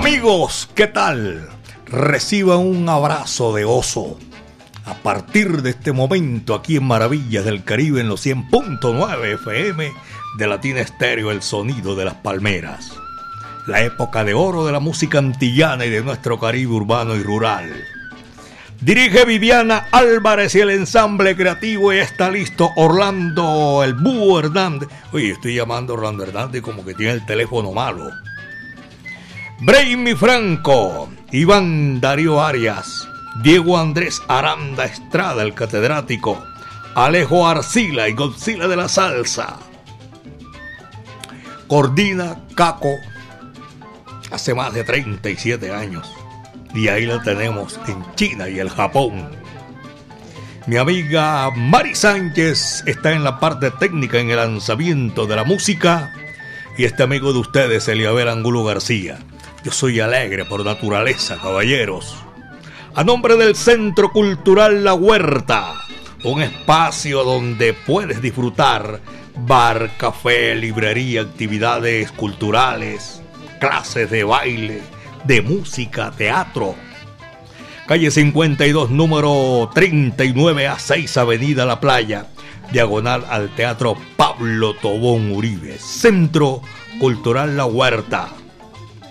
Amigos, ¿qué tal? Reciba un abrazo de oso. A partir de este momento, aquí en Maravillas del Caribe, en los 100.9 FM de Latina Estéreo, el sonido de las palmeras. La época de oro de la música antillana y de nuestro Caribe urbano y rural. Dirige Viviana Álvarez y el ensamble creativo y está listo Orlando el Búho Hernández. Oye, estoy llamando a Orlando Hernández como que tiene el teléfono malo. Brainy Franco, Iván Darío Arias, Diego Andrés Aranda Estrada, el catedrático, Alejo Arcila y Godzilla de la Salsa. Cordina Caco, hace más de 37 años. Y ahí la tenemos en China y el Japón. Mi amiga Mari Sánchez está en la parte técnica en el lanzamiento de la música. Y este amigo de ustedes, Eliabel Angulo García. Yo soy alegre por naturaleza, caballeros. A nombre del Centro Cultural La Huerta, un espacio donde puedes disfrutar bar, café, librería, actividades culturales, clases de baile, de música, teatro. Calle 52, número 39 a 6, Avenida La Playa, diagonal al Teatro Pablo Tobón Uribe, Centro Cultural La Huerta.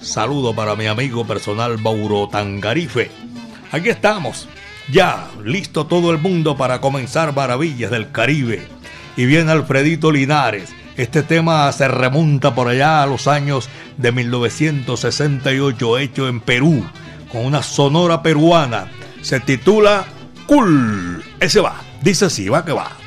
Saludo para mi amigo personal Bauro Tangarife. Aquí estamos, ya listo todo el mundo para comenzar Maravillas del Caribe. Y viene Alfredito Linares. Este tema se remonta por allá a los años de 1968, hecho en Perú, con una sonora peruana. Se titula Cool. Ese va, dice así, va que va.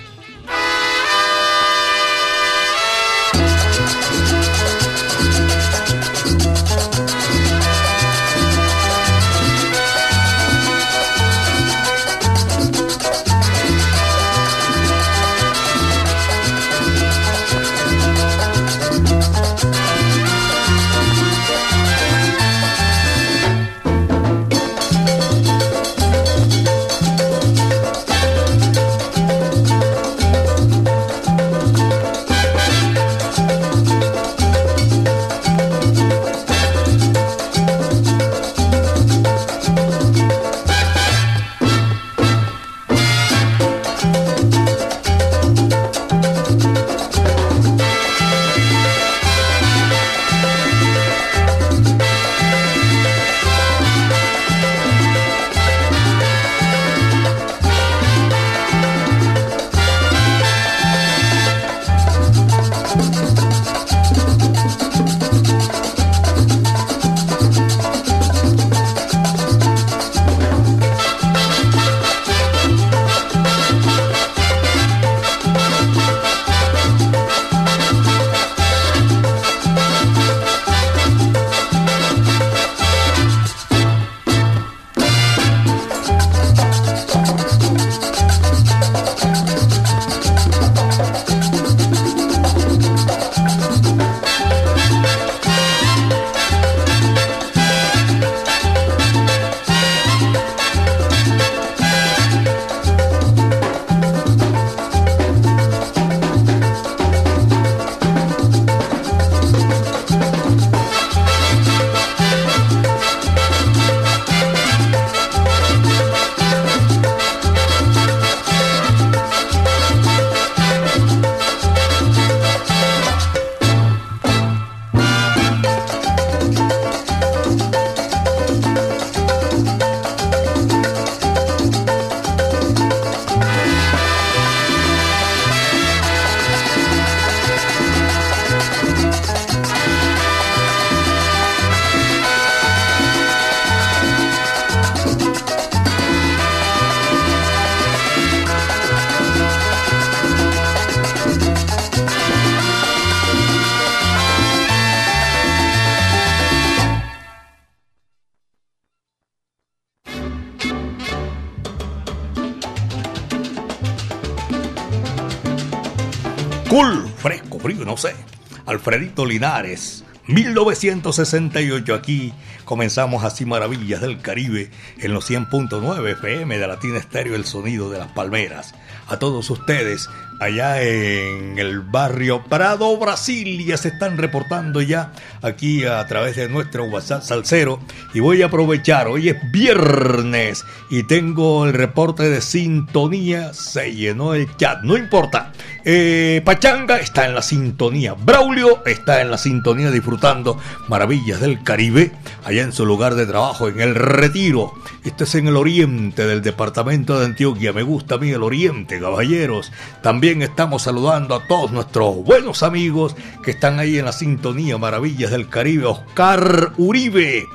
Alfredito Linares, 1968 aquí comenzamos así Maravillas del Caribe en los 100.9 FM de Latina Estéreo El Sonido de las Palmeras. A todos ustedes allá en el barrio Prado, Brasil, ya se están reportando ya aquí a través de nuestro WhatsApp Salcero. Y voy a aprovechar, hoy es viernes y tengo el reporte de sintonía, se llenó el chat, no importa. Eh, Pachanga está en la sintonía, Braulio está en la sintonía disfrutando maravillas del Caribe, allá en su lugar de trabajo, en el Retiro. Este es en el oriente del departamento de Antioquia, me gusta a mí el oriente, caballeros. También estamos saludando a todos nuestros buenos amigos que están ahí en la sintonía Maravillas del Caribe. Oscar Uribe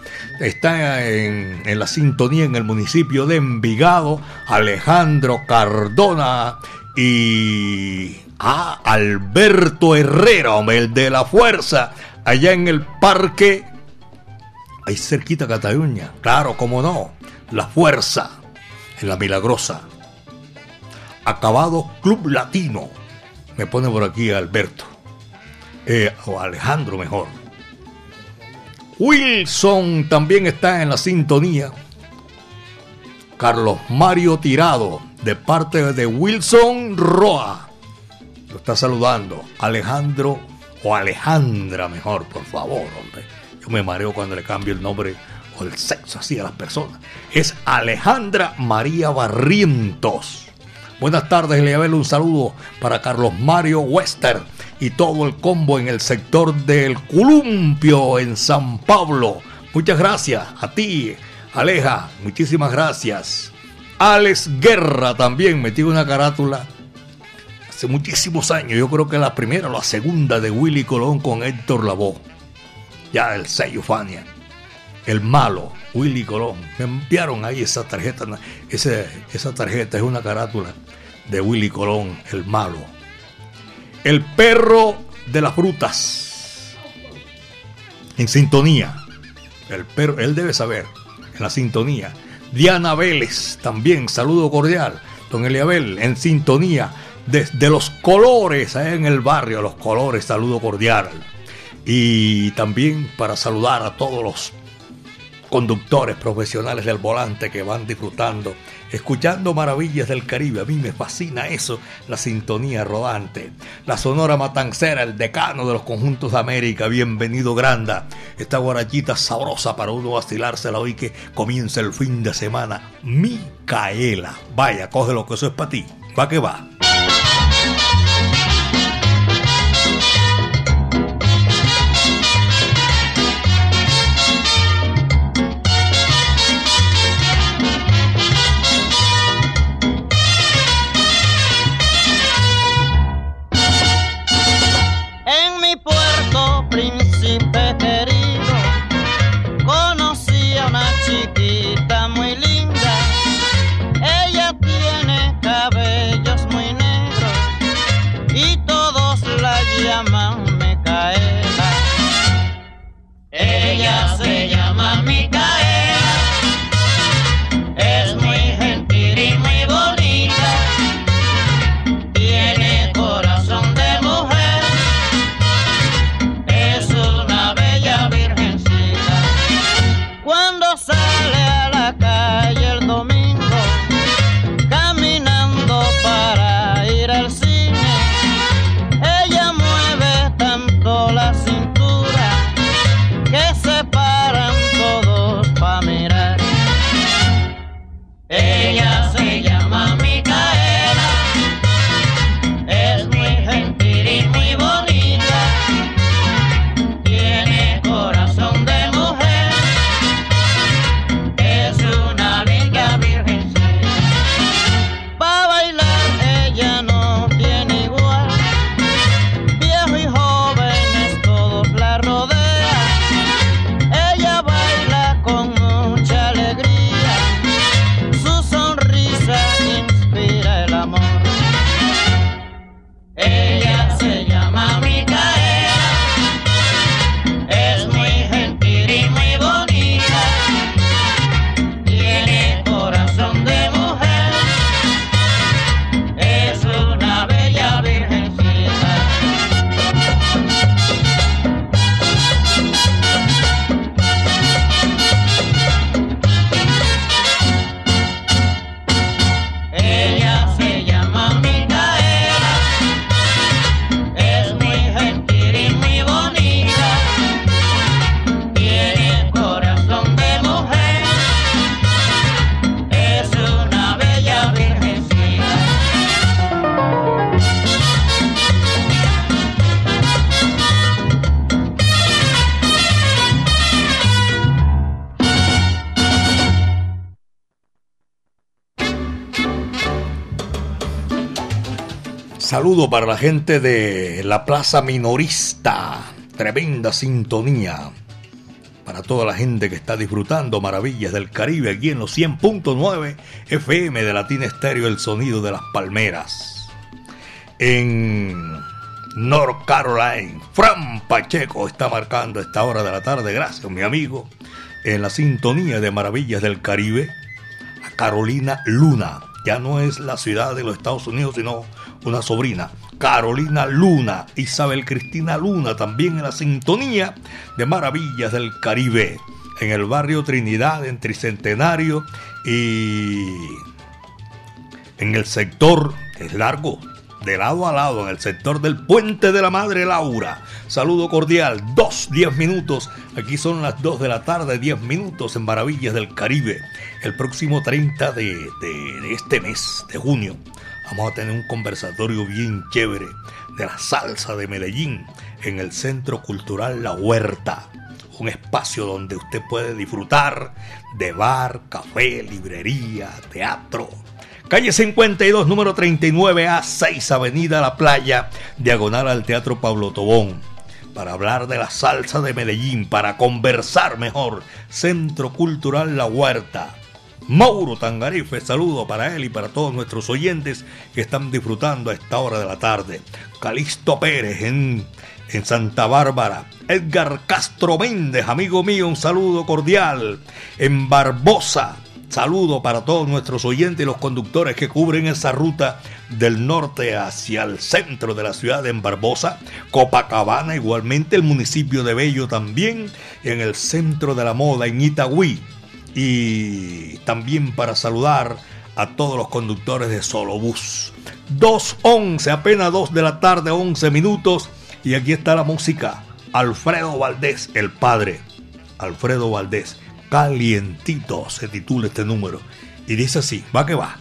está en, en la sintonía en el municipio de Envigado. Alejandro Cardona y a Alberto Herrera, el de la fuerza, allá en el parque, ahí cerquita Cataluña, claro, como no, la fuerza, en la milagrosa. Acabado Club Latino. Me pone por aquí Alberto. Eh, o Alejandro mejor. Wilson también está en la sintonía. Carlos Mario Tirado, de parte de Wilson Roa. Lo está saludando. Alejandro o Alejandra mejor, por favor, hombre. Yo me mareo cuando le cambio el nombre o el sexo así a las personas. Es Alejandra María Barrientos. Buenas tardes, Eliabel. Un saludo para Carlos Mario Wester y todo el combo en el sector del Columpio en San Pablo. Muchas gracias a ti, Aleja. Muchísimas gracias. Alex Guerra también metió una carátula hace muchísimos años. Yo creo que la primera o la segunda de Willy Colón con Héctor Lavoe. Ya el sello Fania. El malo, Willy Colón. Me enviaron ahí esa tarjeta. esa tarjeta es una carátula de Willy Colón, el malo. El perro de las frutas. En sintonía. El perro, él debe saber, en la sintonía. Diana Vélez, también, saludo cordial. Don Eliabel, en sintonía. Desde los colores, en el barrio, los colores, saludo cordial. Y también para saludar a todos los conductores profesionales del volante que van disfrutando, escuchando maravillas del Caribe. A mí me fascina eso, la sintonía rodante. La Sonora Matancera, el decano de los conjuntos de América, bienvenido Granda. Esta guarachita sabrosa para uno vacilársela hoy que comienza el fin de semana. Micaela. Vaya, coge lo que eso es para ti. Va que va. Saludo para la gente de la Plaza Minorista. Tremenda sintonía. Para toda la gente que está disfrutando maravillas del Caribe aquí en los 100.9 FM de Latina Estéreo, el sonido de las palmeras. En North Carolina, Fran Pacheco está marcando esta hora de la tarde, gracias mi amigo, en la sintonía de maravillas del Caribe. Carolina Luna, ya no es la ciudad de los Estados Unidos, sino una sobrina, Carolina Luna, Isabel Cristina Luna, también en la sintonía de Maravillas del Caribe, en el barrio Trinidad, en Tricentenario y en el sector, es largo, de lado a lado, en el sector del Puente de la Madre Laura. Saludo cordial, dos, diez minutos. Aquí son las dos de la tarde, diez minutos en Maravillas del Caribe. El próximo 30 de, de este mes, de junio, Vamos a tener un conversatorio bien chévere de la salsa de Medellín en el Centro Cultural La Huerta. Un espacio donde usted puede disfrutar de bar, café, librería, teatro. Calle 52, número 39 a 6, Avenida La Playa, diagonal al Teatro Pablo Tobón. Para hablar de la salsa de Medellín, para conversar mejor. Centro Cultural La Huerta Mauro Tangarife, saludo para él y para todos nuestros oyentes que están disfrutando a esta hora de la tarde. Calixto Pérez en, en Santa Bárbara. Edgar Castro Méndez, amigo mío, un saludo cordial. En Barbosa, saludo para todos nuestros oyentes y los conductores que cubren esa ruta del norte hacia el centro de la ciudad en Barbosa, Copacabana, igualmente el municipio de Bello también, en el centro de la moda en Itagüí y también para saludar a todos los conductores de Solobús. 2.11, apenas 2 de la tarde, 11 minutos. Y aquí está la música. Alfredo Valdés, el padre. Alfredo Valdés, calientito se titula este número. Y dice así, va que va.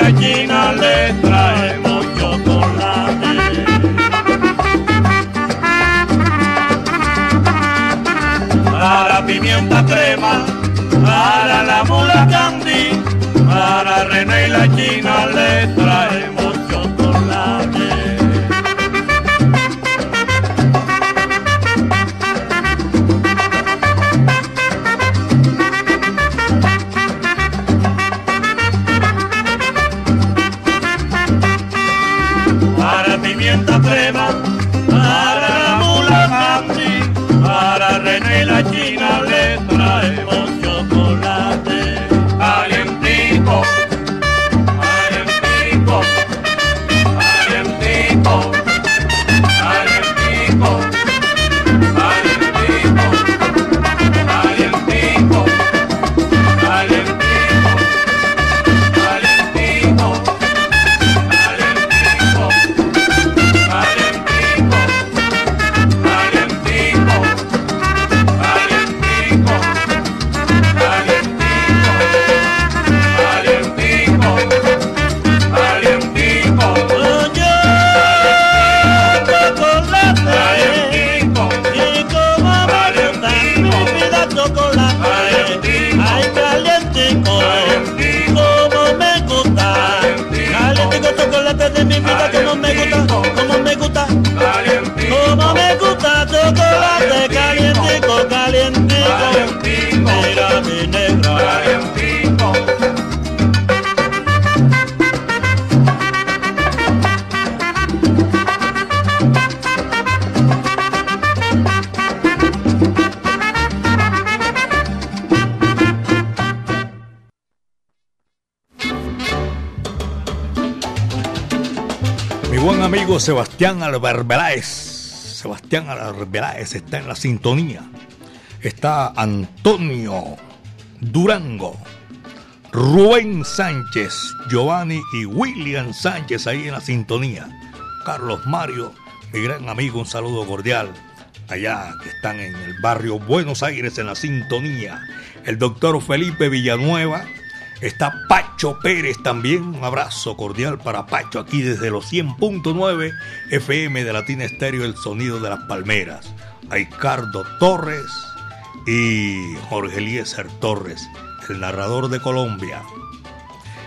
La gallina le traemos chocolate. Para pimienta crema, para la mula candy, para René y la china le traemos Sebastián Alberbeláez. Sebastián Alberbeláez está en la sintonía. Está Antonio Durango, Rubén Sánchez, Giovanni y William Sánchez ahí en la sintonía. Carlos Mario, mi gran amigo, un saludo cordial. allá que están en el barrio Buenos Aires en la sintonía. El doctor Felipe Villanueva. Está Pacho Pérez también. Un abrazo cordial para Pacho aquí desde los 100.9 FM de Latina Estéreo, el sonido de las palmeras. A Ricardo Torres y Jorge Eliezer Torres, el narrador de Colombia.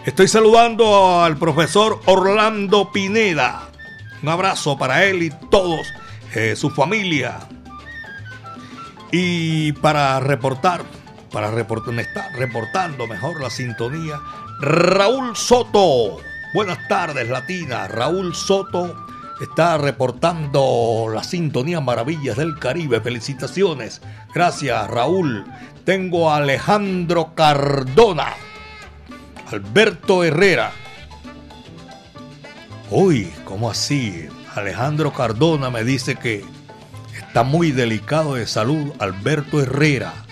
Estoy saludando al profesor Orlando Pineda. Un abrazo para él y todos, eh, su familia. Y para reportar, para reportar, está reportando mejor la sintonía, Raúl Soto. Buenas tardes, Latina. Raúl Soto está reportando la sintonía Maravillas del Caribe. Felicitaciones. Gracias, Raúl. Tengo a Alejandro Cardona. Alberto Herrera. Uy, ¿cómo así? Alejandro Cardona me dice que está muy delicado de salud. Alberto Herrera.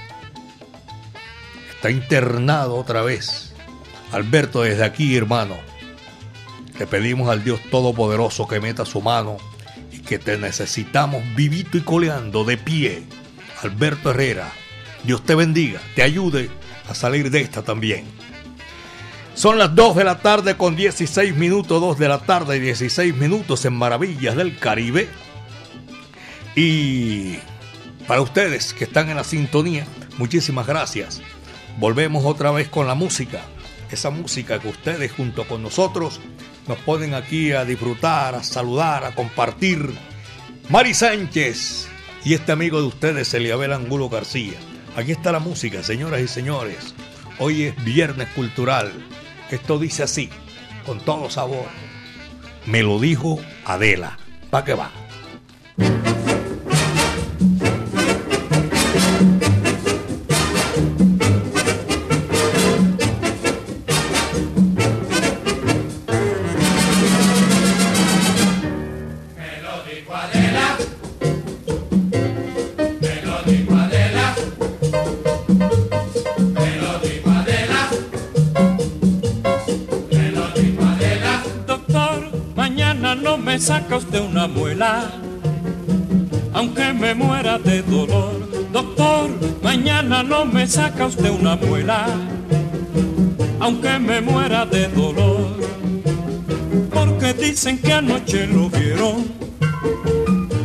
Está internado otra vez. Alberto, desde aquí, hermano, le pedimos al Dios Todopoderoso que meta su mano y que te necesitamos vivito y coleando de pie. Alberto Herrera, Dios te bendiga, te ayude a salir de esta también. Son las 2 de la tarde con 16 minutos, 2 de la tarde y 16 minutos en Maravillas del Caribe. Y para ustedes que están en la sintonía, muchísimas gracias. Volvemos otra vez con la música. Esa música que ustedes junto con nosotros nos ponen aquí a disfrutar, a saludar, a compartir. Mari Sánchez y este amigo de ustedes, Eliabel Angulo García. Aquí está la música, señoras y señores. Hoy es Viernes Cultural. Esto dice así, con todo sabor. Me lo dijo Adela. ¿Para qué va? Saca usted una muela, aunque me muera de dolor. Porque dicen que anoche lo vieron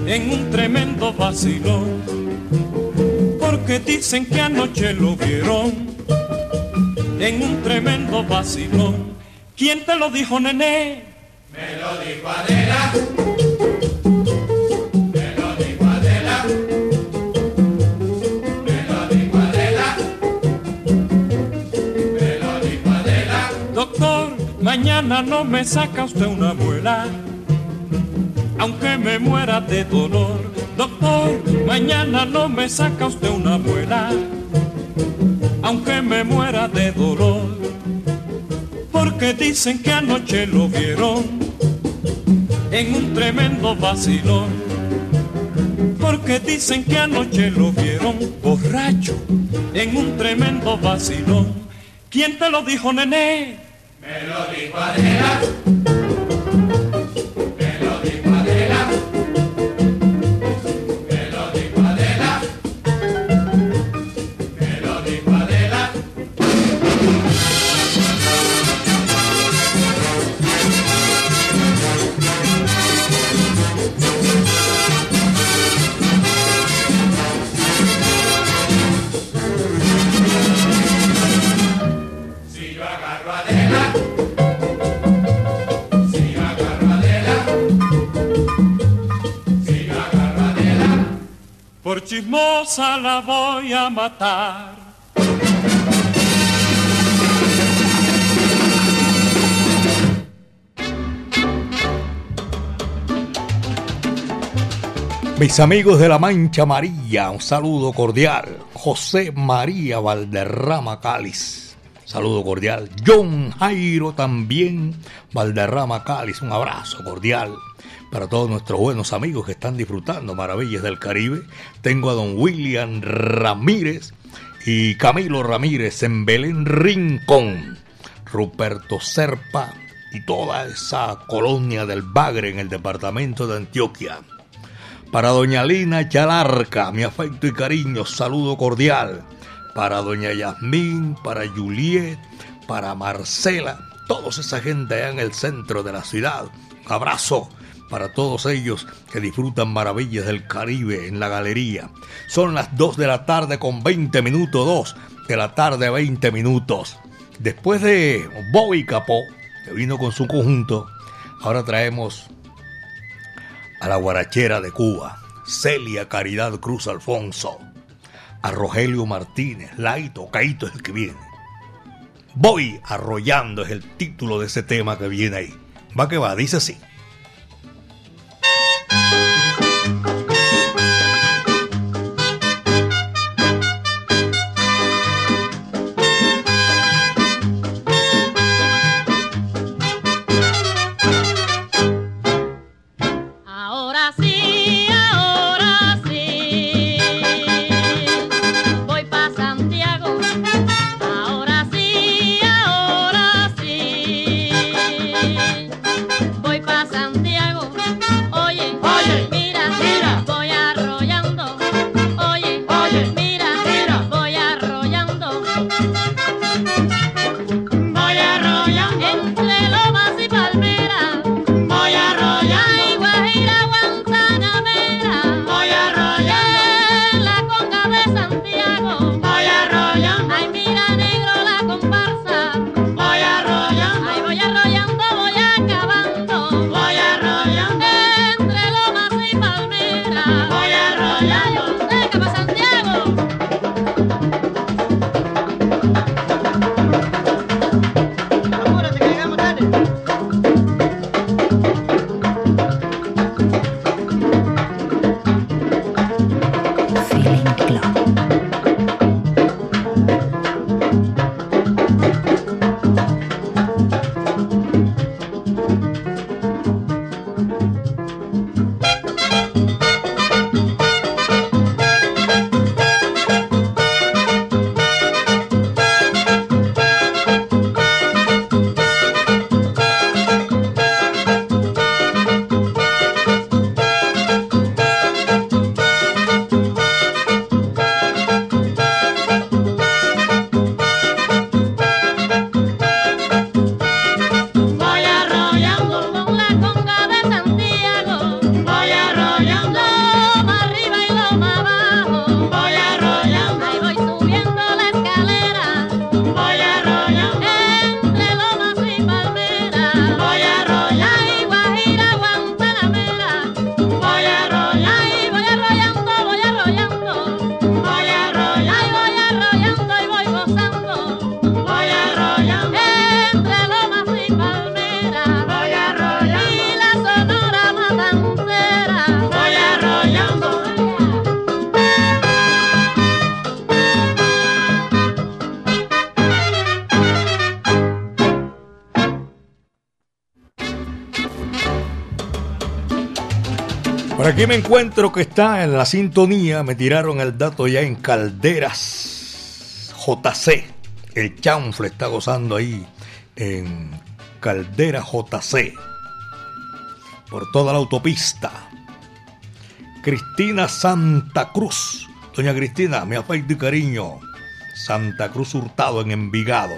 en un tremendo vacilón. Porque dicen que anoche lo vieron en un tremendo vacilón. ¿Quién te lo dijo, nené? Me lo dijo Adela. Mañana no me saca usted una muela. Aunque me muera de dolor. Doctor, mañana no me saca usted una muela. Aunque me muera de dolor. Porque dicen que anoche lo vieron en un tremendo vacilón. Porque dicen que anoche lo vieron borracho en un tremendo vacilón. ¿Quién te lo dijo, nené? Me lo la voy a matar. Mis amigos de la Mancha María, un saludo cordial. José María Valderrama Cáliz, saludo cordial. John Jairo también, Valderrama Cáliz, un abrazo cordial para todos nuestros buenos amigos que están disfrutando Maravillas del Caribe. Tengo a don William Ramírez y Camilo Ramírez en Belén Rincón, Ruperto Serpa y toda esa colonia del Bagre en el departamento de Antioquia. Para doña Lina Chalarca, mi afecto y cariño, saludo cordial. Para doña Yasmín, para Juliet, para Marcela, toda esa gente allá en el centro de la ciudad. Un abrazo para todos ellos que disfrutan maravillas del Caribe en la galería. Son las 2 de la tarde con 20 minutos, 2 de la tarde 20 minutos. Después de Bobby Capó, que vino con su conjunto, ahora traemos a la guarachera de Cuba, Celia Caridad Cruz Alfonso, a Rogelio Martínez, Laito, Caito es el que viene. Voy arrollando es el título de ese tema que viene ahí. Va que va, dice así. Aquí me encuentro que está en la sintonía. Me tiraron el dato ya en Calderas JC. El chanfle está gozando ahí en Caldera JC. Por toda la autopista. Cristina Santa Cruz. Doña Cristina, mi afecto y cariño. Santa Cruz Hurtado en Envigado.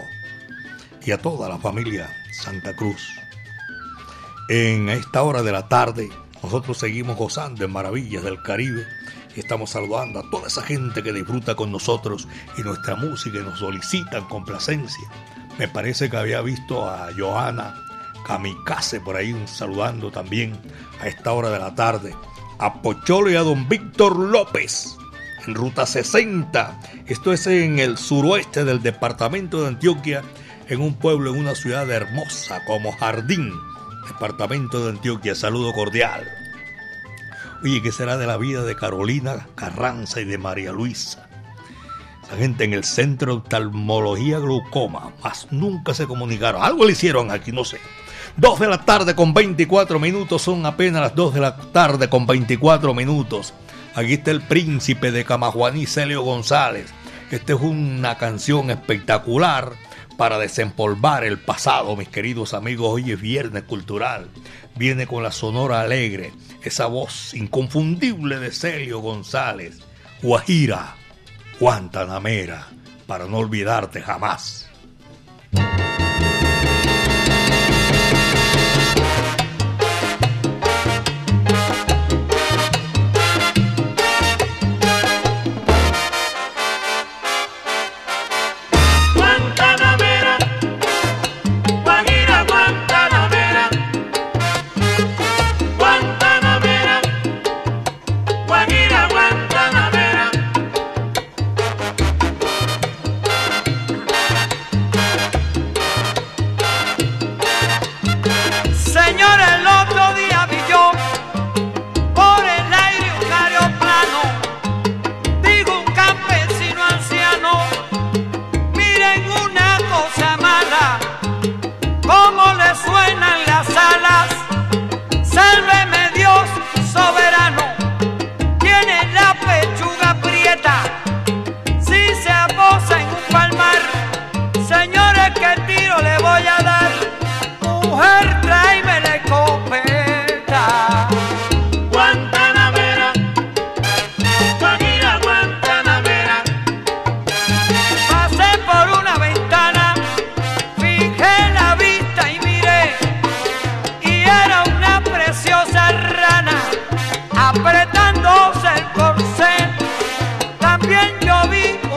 Y a toda la familia Santa Cruz. En esta hora de la tarde nosotros seguimos gozando en maravillas del Caribe y estamos saludando a toda esa gente que disfruta con nosotros y nuestra música y nos solicitan complacencia. Me parece que había visto a Johanna Kamikaze por ahí saludando también a esta hora de la tarde. A Pocholo y a don Víctor López en ruta 60. Esto es en el suroeste del departamento de Antioquia, en un pueblo, en una ciudad hermosa como Jardín departamento de Antioquia. Saludo cordial. Oye, ¿qué será de la vida de Carolina Carranza y de María Luisa? Esa gente en el centro de oftalmología glaucoma, más nunca se comunicaron. Algo le hicieron aquí, no sé. Dos de la tarde con 24 minutos, son apenas las dos de la tarde con 24 minutos. Aquí está el príncipe de Camajuaní, Celio González. Esta es una canción espectacular para desempolvar el pasado, mis queridos amigos. Hoy es viernes cultural. Viene con la sonora alegre, esa voz inconfundible de Celio González. Guajira, Guantanamera, para no olvidarte jamás. lo vi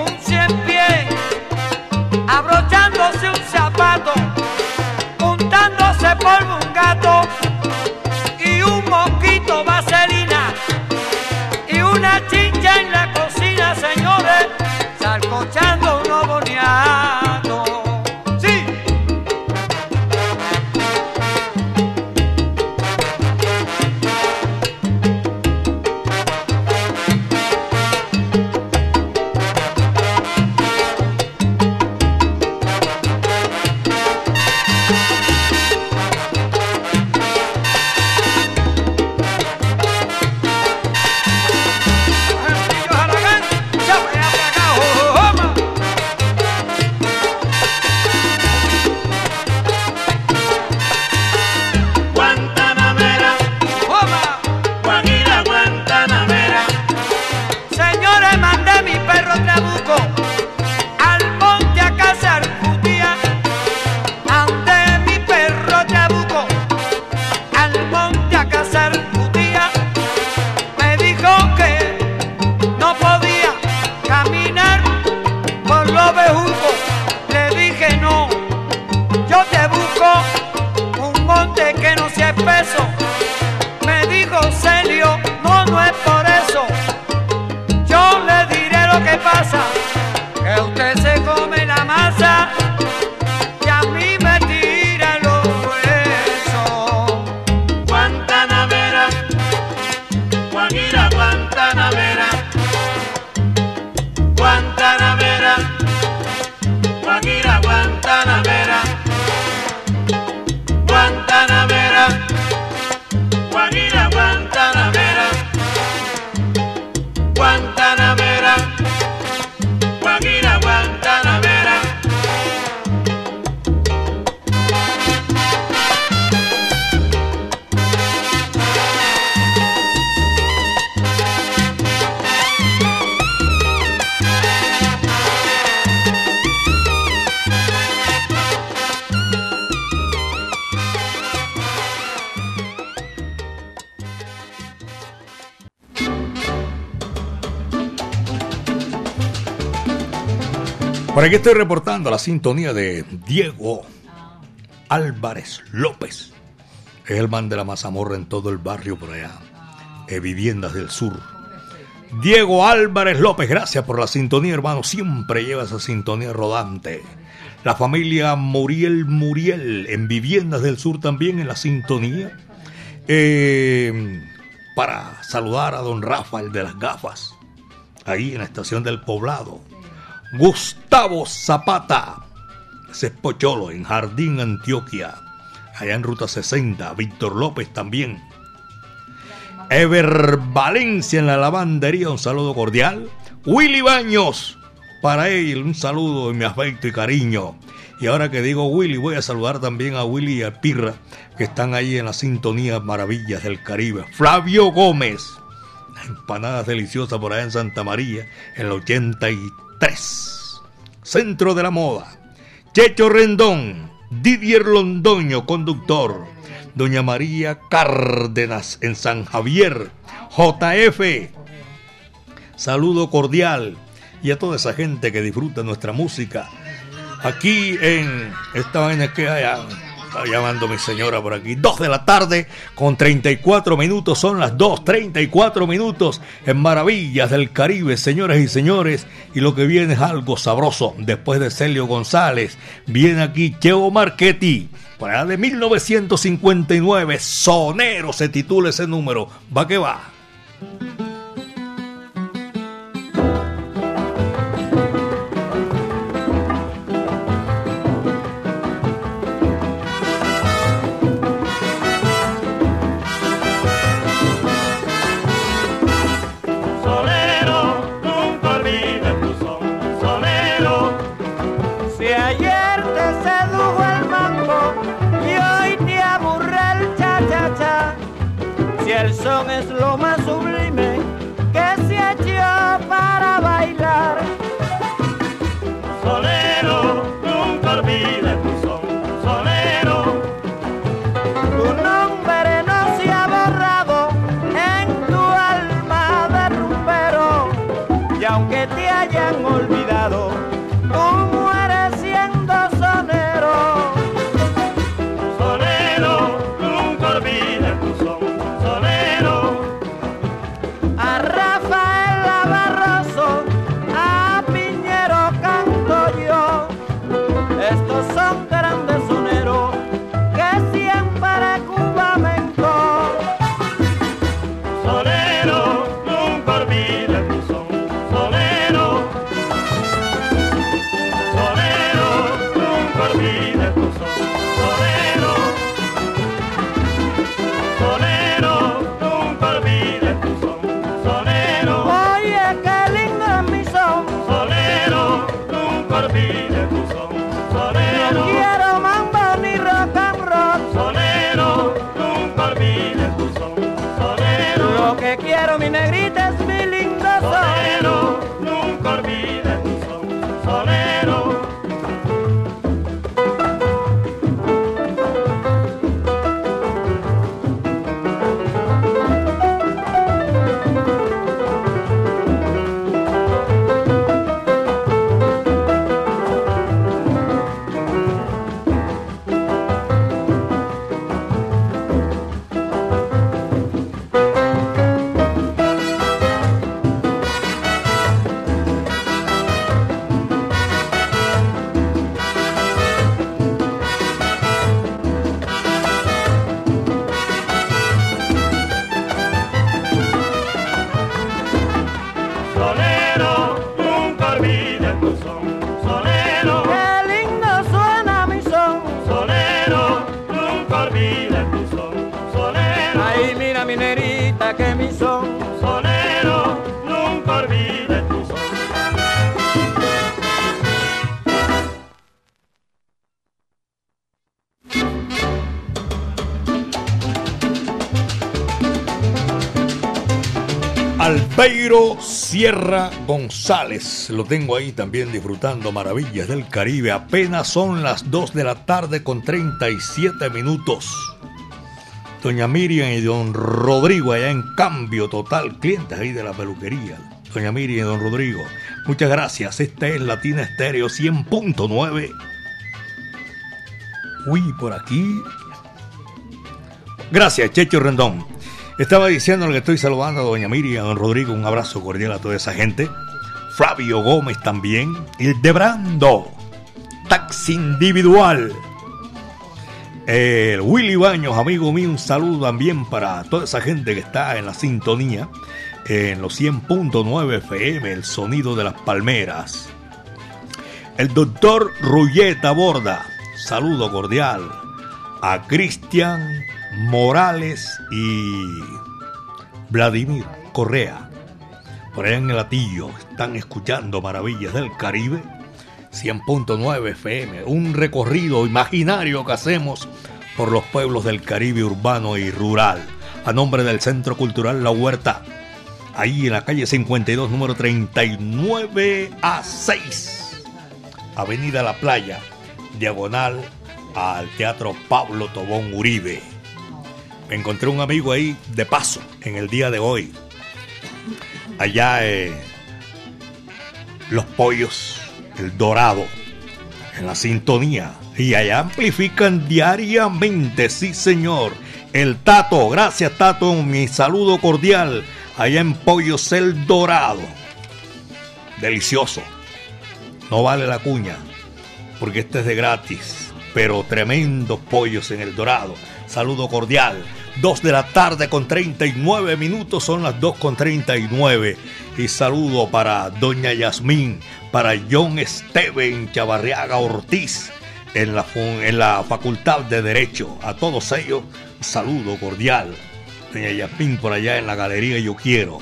Por aquí estoy reportando la sintonía de Diego Álvarez López. Es el man de la mazamorra en todo el barrio por allá. De Viviendas del Sur. Diego Álvarez López, gracias por la sintonía, hermano. Siempre lleva esa sintonía rodante. La familia Muriel Muriel en Viviendas del Sur también en la sintonía. Eh, para saludar a don Rafael de las gafas. Ahí en la estación del poblado Gustavo Zapata, ese es Pocholo en Jardín, Antioquia. Allá en Ruta 60, Víctor López también. Ever Valencia en la lavandería, un saludo cordial. Willy Baños, Para él, un saludo en mi afecto y cariño. Y ahora que digo Willy, voy a saludar también a Willy y a Pirra, que están ahí en la sintonía Maravillas del Caribe. Flavio Gómez, empanadas deliciosas por allá en Santa María, en el 83. Centro de la Moda. Checho Rendón, Didier Londoño, conductor. Doña María Cárdenas en San Javier. JF. Saludo cordial y a toda esa gente que disfruta nuestra música. Aquí en esta vaina que hay, está llamando mi señora por aquí, 2 de la tarde con 34 minutos, son las 2, 34 minutos en Maravillas del Caribe, señoras y señores, y lo que viene es algo sabroso. Después de Celio González, viene aquí Cheo Marchetti, para de 1959, Sonero se titula ese número, va que va. Pero mi negrito Sierra González, lo tengo ahí también disfrutando maravillas del Caribe. Apenas son las 2 de la tarde con 37 minutos. Doña Miriam y don Rodrigo allá en cambio total, clientes ahí de la peluquería. Doña Miriam y don Rodrigo, muchas gracias. Esta es Latina Estéreo 100.9. Uy, por aquí. Gracias, Checho Rendón. Estaba diciendo que estoy saludando a doña Miriam, a Rodrigo, un abrazo cordial a toda esa gente. Flavio Gómez también. El de Brando. Taxi individual. El Willy Baños, amigo mío, un saludo también para toda esa gente que está en la sintonía. En los 100.9 FM, el sonido de las palmeras. El doctor Rulleta Borda, saludo cordial a Cristian Morales y Vladimir Correa. por allá en el Atillo, están escuchando Maravillas del Caribe. 100.9 FM, un recorrido imaginario que hacemos por los pueblos del Caribe urbano y rural, a nombre del Centro Cultural La Huerta, ahí en la calle 52, número 39 a 6, Avenida La Playa, diagonal al Teatro Pablo Tobón Uribe. Encontré un amigo ahí de paso en el día de hoy. Allá eh, los pollos, el dorado, en la sintonía. Y allá amplifican diariamente, sí señor. El Tato, gracias Tato, mi saludo cordial. Allá en Pollos el Dorado. Delicioso. No vale la cuña, porque este es de gratis. Pero tremendos pollos en el Dorado. Saludo cordial. 2 de la tarde con 39 minutos, son las 2 con 39. Y saludo para Doña Yasmín, para John Steven Chavarriaga Ortiz en la, en la Facultad de Derecho. A todos ellos, saludo cordial. Doña Yasmín por allá en la Galería Yo Quiero.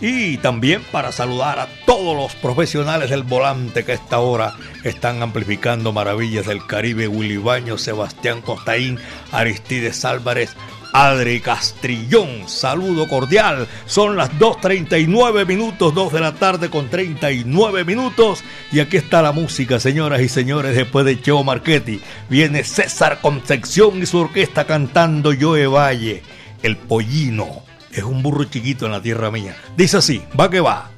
Y también para saludar a todos los profesionales del volante que a esta hora están amplificando maravillas del Caribe, Willy Baño, Sebastián Costaín, Aristides Álvarez, Adri Castrillón. Saludo cordial. Son las 2.39 minutos, 2 de la tarde con 39 minutos. Y aquí está la música, señoras y señores, después de Cheo Marchetti. Viene César Concepción y su orquesta cantando Joe Valle, el pollino. Es un burro chiquito en la tierra mía. Dice así, va que va.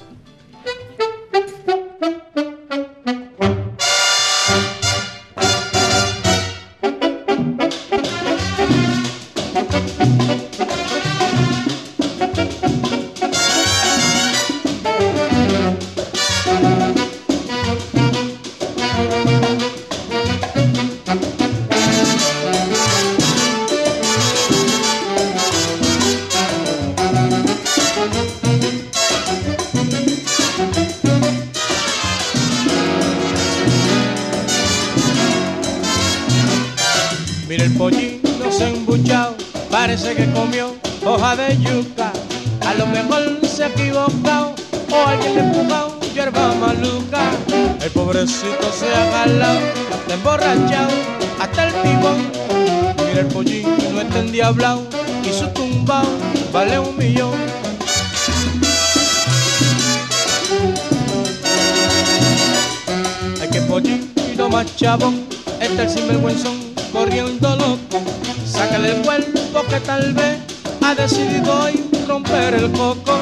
Decidido hoy romper el coco.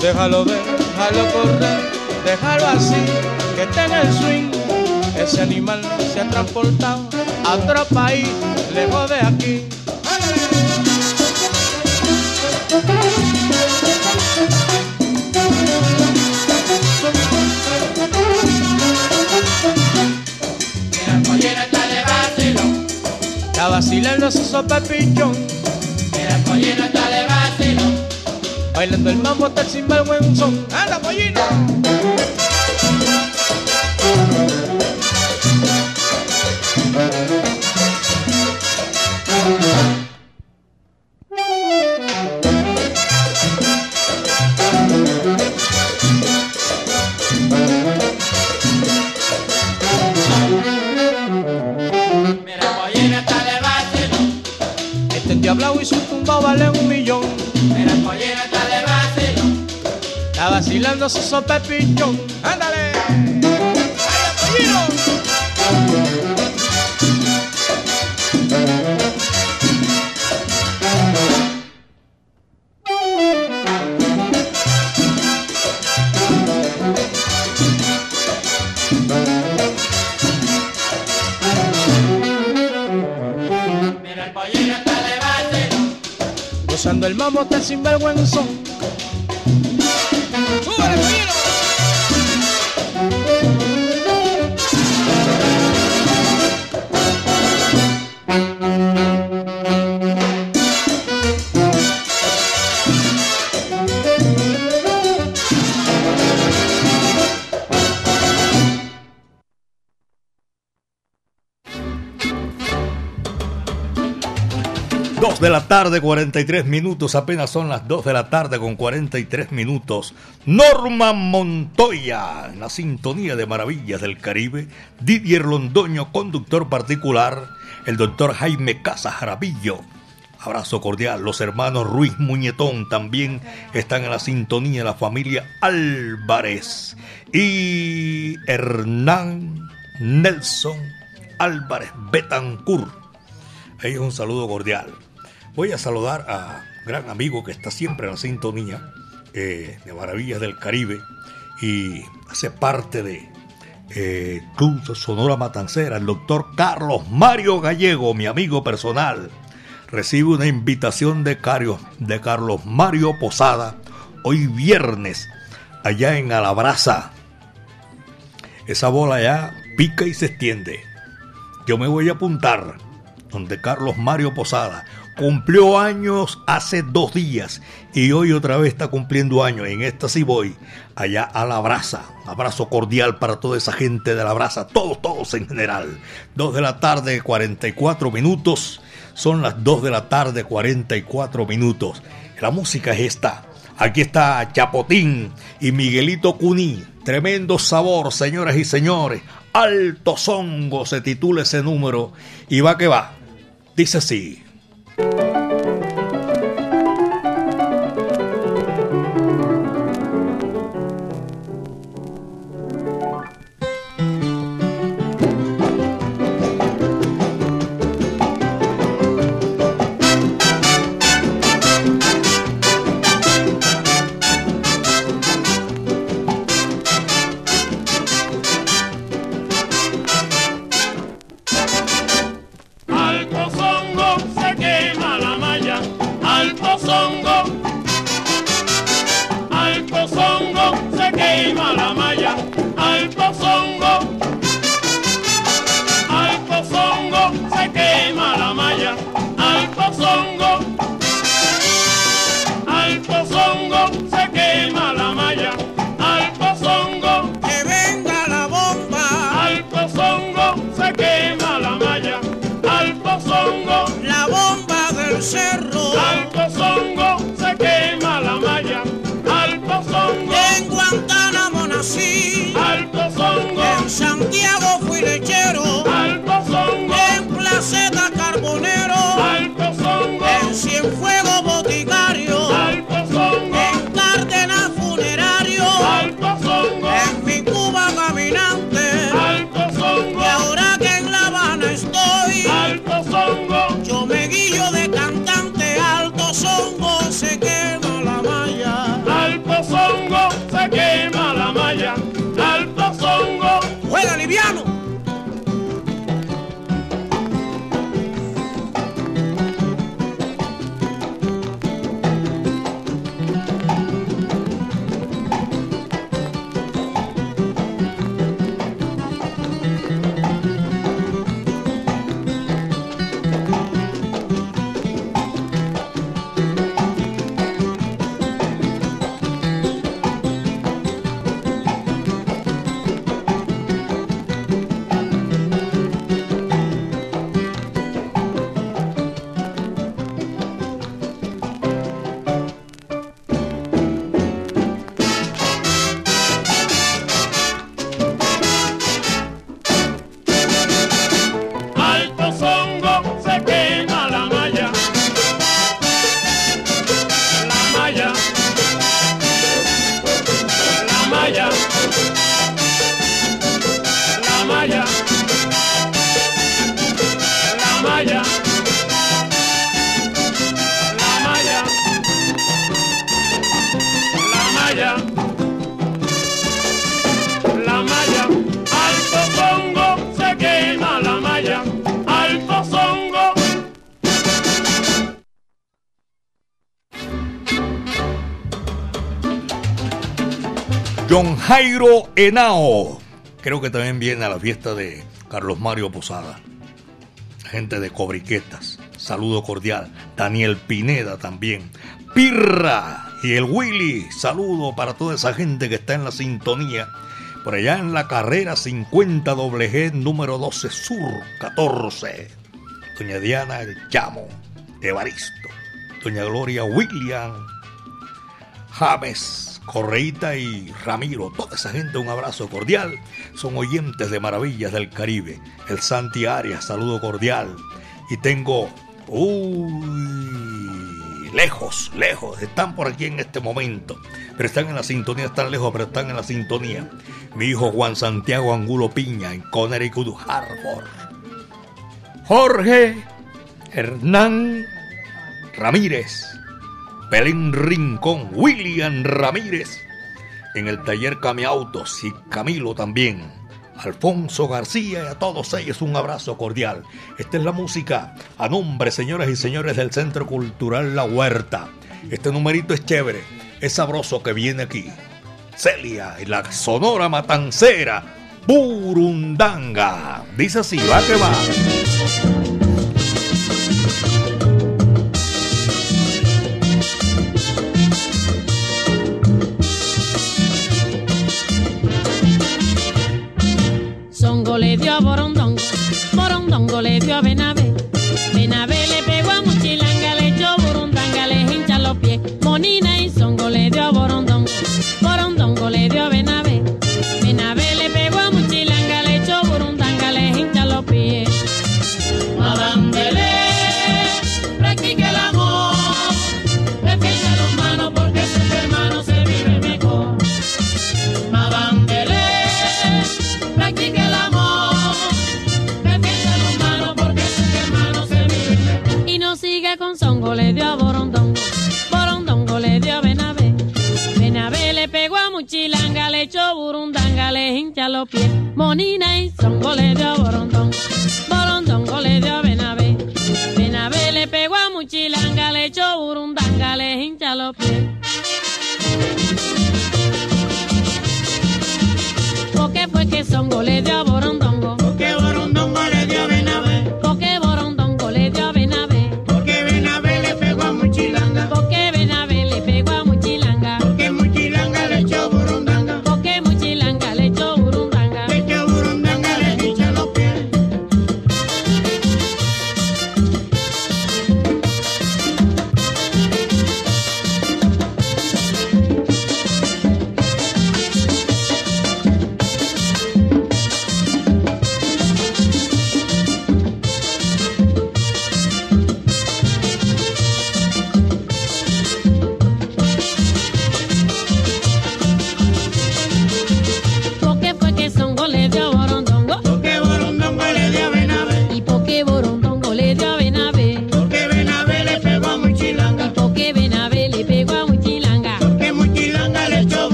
Déjalo ver, déjalo correr, déjalo así, que esté en el swing. Ese animal se ha transportado a otro país, lejos de aquí. Está vacilando su sopa pichón. Bailando el mambo está sin vergüenzón. ¡Anda, pollino! vacilando when some tarde, 43 minutos. Apenas son las 2 de la tarde con 43 minutos. Norma Montoya, en la sintonía de Maravillas del Caribe. Didier Londoño, conductor particular. El doctor Jaime Casa Jarabillo. Abrazo cordial. Los hermanos Ruiz Muñetón también están en la sintonía. La familia Álvarez. Y Hernán Nelson Álvarez Betancourt. Ahí es un saludo cordial. Voy a saludar a gran amigo que está siempre en la sintonía eh, de Maravillas del Caribe y hace parte de eh, Club Sonora Matancera, el doctor Carlos Mario Gallego, mi amigo personal. Recibe una invitación de, de Carlos Mario Posada hoy viernes allá en Alabraza. Esa bola ya pica y se extiende. Yo me voy a apuntar donde Carlos Mario Posada Cumplió años hace dos días y hoy otra vez está cumpliendo años. En esta sí voy, allá a la brasa. Abrazo cordial para toda esa gente de la brasa, todos, todos en general. Dos de la tarde, 44 minutos. Son las dos de la tarde, 44 minutos. La música es esta. Aquí está Chapotín y Miguelito Cuní. Tremendo sabor, señoras y señores. Alto Songo se titula ese número. Y va que va. Dice así. Thank you. Jairo Henao. Creo que también viene a la fiesta de Carlos Mario Posada. Gente de Cobriquetas. Saludo cordial. Daniel Pineda también. Pirra y el Willy. Saludo para toda esa gente que está en la sintonía. Por allá en la carrera 50 WG número 12 Sur 14. Doña Diana El Chamo Evaristo, doña Gloria William, James, Correita y Ramiro, toda esa gente un abrazo cordial, son oyentes de Maravillas del Caribe. El Santi Arias, saludo cordial. Y tengo, uy, lejos, lejos, están por aquí en este momento, pero están en la sintonía, están lejos, pero están en la sintonía. Mi hijo Juan Santiago Angulo Piña en Connecticut Harbor. Jorge Hernán Ramírez, Belén Rincón, William Ramírez, en el taller Camiautos y Camilo también. Alfonso García y a todos ellos un abrazo cordial. Esta es la música a nombre, señoras y señores del Centro Cultural La Huerta. Este numerito es chévere, es sabroso que viene aquí. Celia y la Sonora Matancera, Burundanga. Dice así, va que va. Dio a le hincha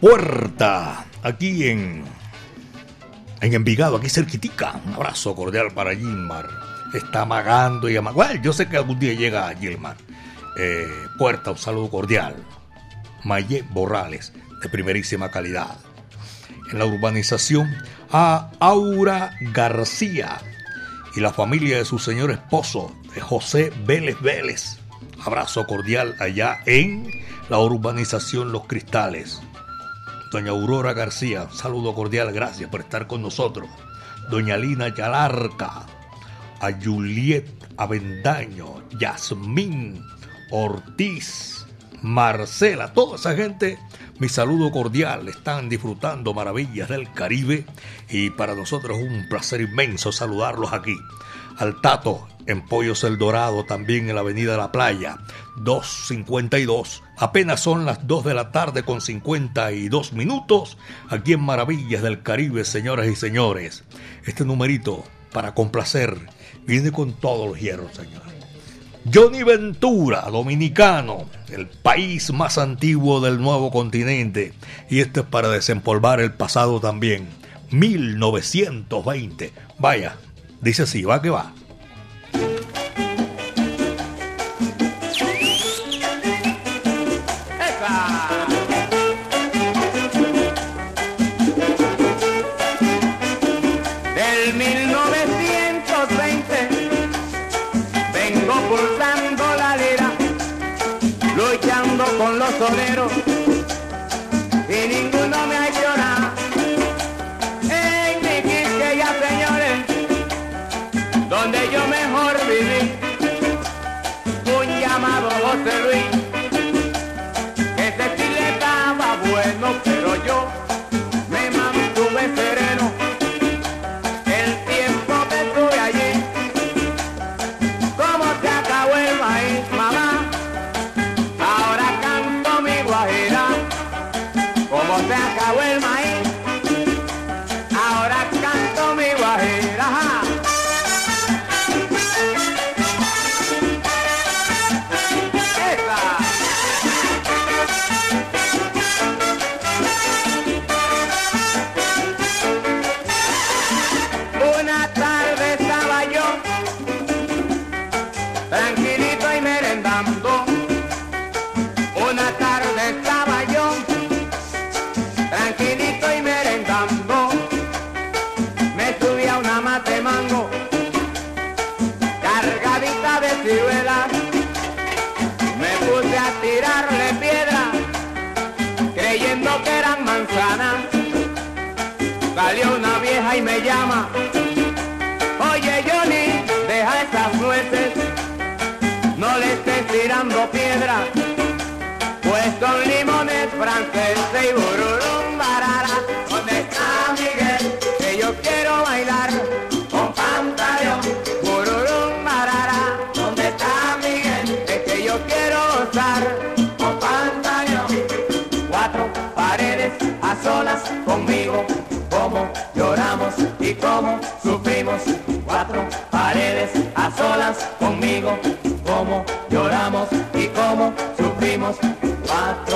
Puerta, aquí en, en Envigado, aquí cerquitica. Un abrazo cordial para Gilmar. Está amagando y amagando. Bueno, yo sé que algún día llega Gilmar. Eh, Puerta, un saludo cordial. Mayé Borrales, de primerísima calidad. En la urbanización, a Aura García y la familia de su señor esposo, José Vélez Vélez. Abrazo cordial allá en la urbanización Los Cristales. Doña Aurora García, saludo cordial, gracias por estar con nosotros. Doña Lina Yalarca, a Juliet Avendaño, Yasmín Ortiz, Marcela, toda esa gente, mi saludo cordial, están disfrutando maravillas del Caribe y para nosotros es un placer inmenso saludarlos aquí al Tato en Pollos El Dorado, también en la Avenida La Playa, 252. Apenas son las 2 de la tarde con 52 minutos, aquí en Maravillas del Caribe, señoras y señores. Este numerito, para complacer, viene con todos los hierros, señores. Johnny Ventura, dominicano, el país más antiguo del nuevo continente. Y esto es para desempolvar el pasado también. 1920. Vaya, dice así, va que va.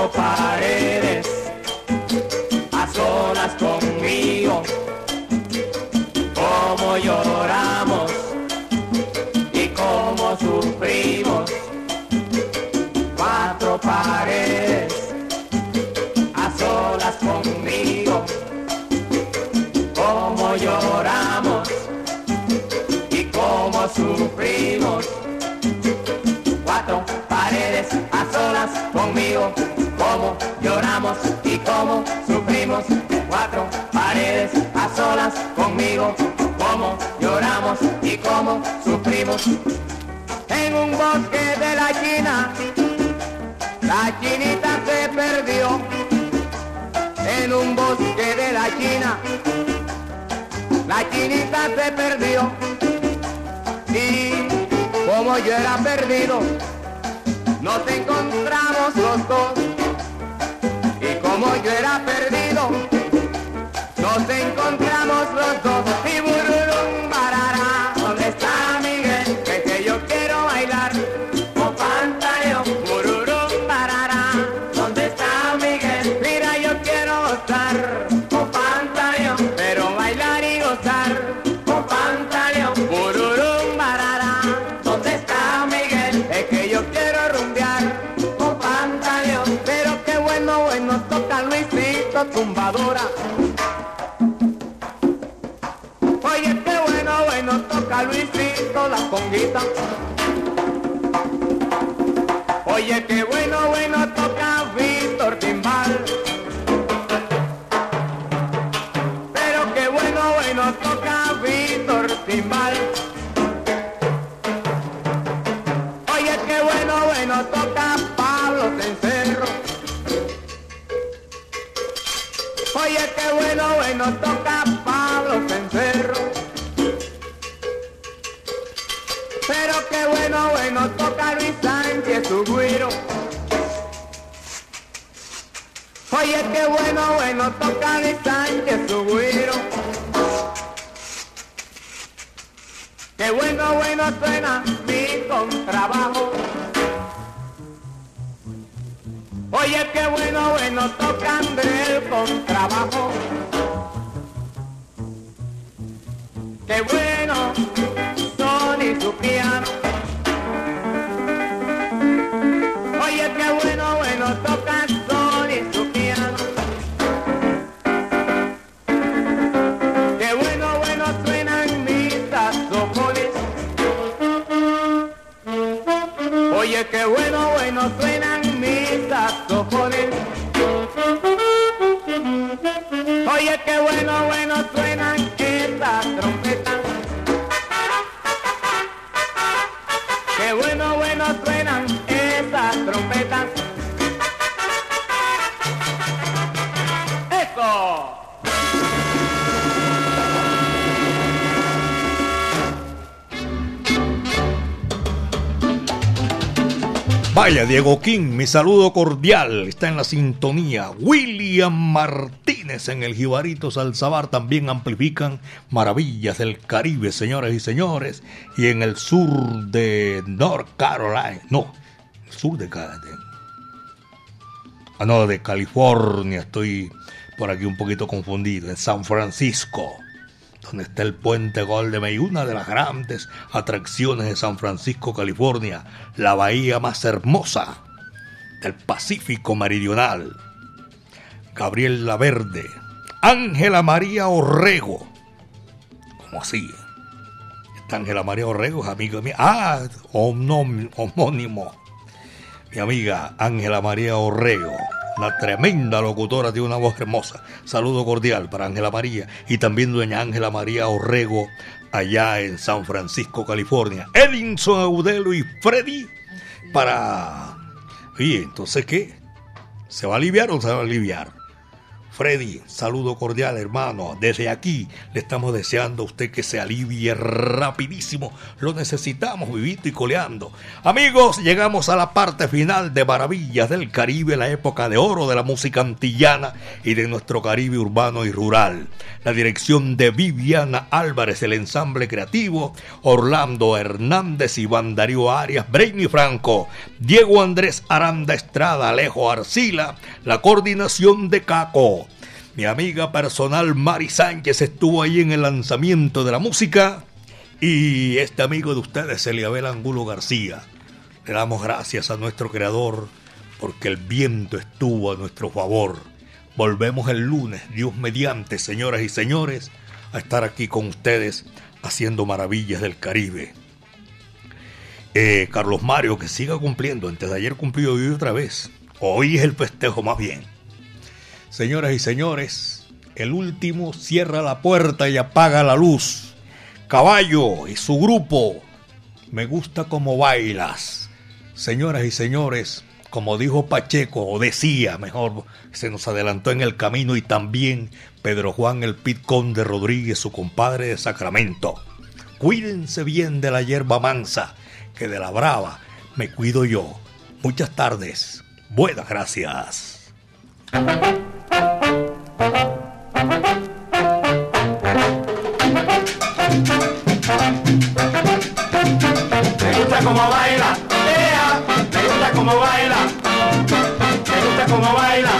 cuatro paredes. como sufrimos, cuatro paredes a solas conmigo, como lloramos y como sufrimos. En un bosque de la China, la chinita se perdió. En un bosque de la China, la chinita se perdió. Y como yo era perdido, nos encontramos los dos como yo era perdido, nos encontramos los dos y toca Pablo te encerro. Oye, qué bueno, bueno toca Pablo te encerro. Pero qué bueno, bueno toca Luis Sánchez, su guiro. Oye, qué bueno, bueno toca Luis Sánchez, su guiro. Qué bueno, bueno suena mi contrabajo. Oye, qué bueno, bueno, tocando el contrabajo. Qué bueno, Sony su piano. Oye, qué bueno, bueno suenan esas trompetas. Qué bueno, bueno suenan esas trompetas. ¡Eso! Vaya, Diego King, mi saludo cordial. Está en la sintonía. William Martínez en el Jibarito Salzabar también amplifican maravillas del Caribe, señoras y señores. Y en el sur de North Carolina. No, sur de Canadá. Ah, no, de California. Estoy por aquí un poquito confundido. En San Francisco donde está el puente Golden Bay, una de las grandes atracciones de San Francisco, California, la bahía más hermosa del Pacífico Meridional. Gabriel Laverde, Ángela María Orrego, ¿cómo así? Esta Ángela María Orrego es amiga mía. Ah, homónimo. Mi amiga Ángela María Orrego una tremenda locutora, tiene una voz hermosa. Saludo cordial para Ángela María y también doña Ángela María Orrego allá en San Francisco, California. Edinson Audelo y Freddy para... Oye, entonces ¿qué? ¿Se va a aliviar o se va a aliviar? Freddy, saludo cordial hermano. Desde aquí le estamos deseando a usted que se alivie rapidísimo. Lo necesitamos vivito y coleando. Amigos, llegamos a la parte final de Maravillas del Caribe, la época de oro de la música antillana y de nuestro Caribe urbano y rural. La dirección de Viviana Álvarez, el ensamble creativo, Orlando Hernández, Iván Darío Arias, Brainy Franco, Diego Andrés Aranda Estrada, Alejo Arcila, la coordinación de Caco. Mi amiga personal Mari Sánchez estuvo ahí en el lanzamiento de la música. Y este amigo de ustedes, Eliabel Angulo García. Le damos gracias a nuestro creador porque el viento estuvo a nuestro favor. Volvemos el lunes, Dios mediante, señoras y señores, a estar aquí con ustedes haciendo maravillas del Caribe. Eh, Carlos Mario, que siga cumpliendo. Antes de ayer cumplió hoy otra vez. Hoy es el festejo más bien. Señoras y señores, el último cierra la puerta y apaga la luz. Caballo y su grupo. Me gusta como bailas. Señoras y señores, como dijo Pacheco, o decía mejor, se nos adelantó en el camino y también Pedro Juan el Pit Conde Rodríguez, su compadre de Sacramento. Cuídense bien de la hierba mansa, que de la brava me cuido yo. Muchas tardes. Buenas gracias. Me gusta como baila, ea, me gusta como baila,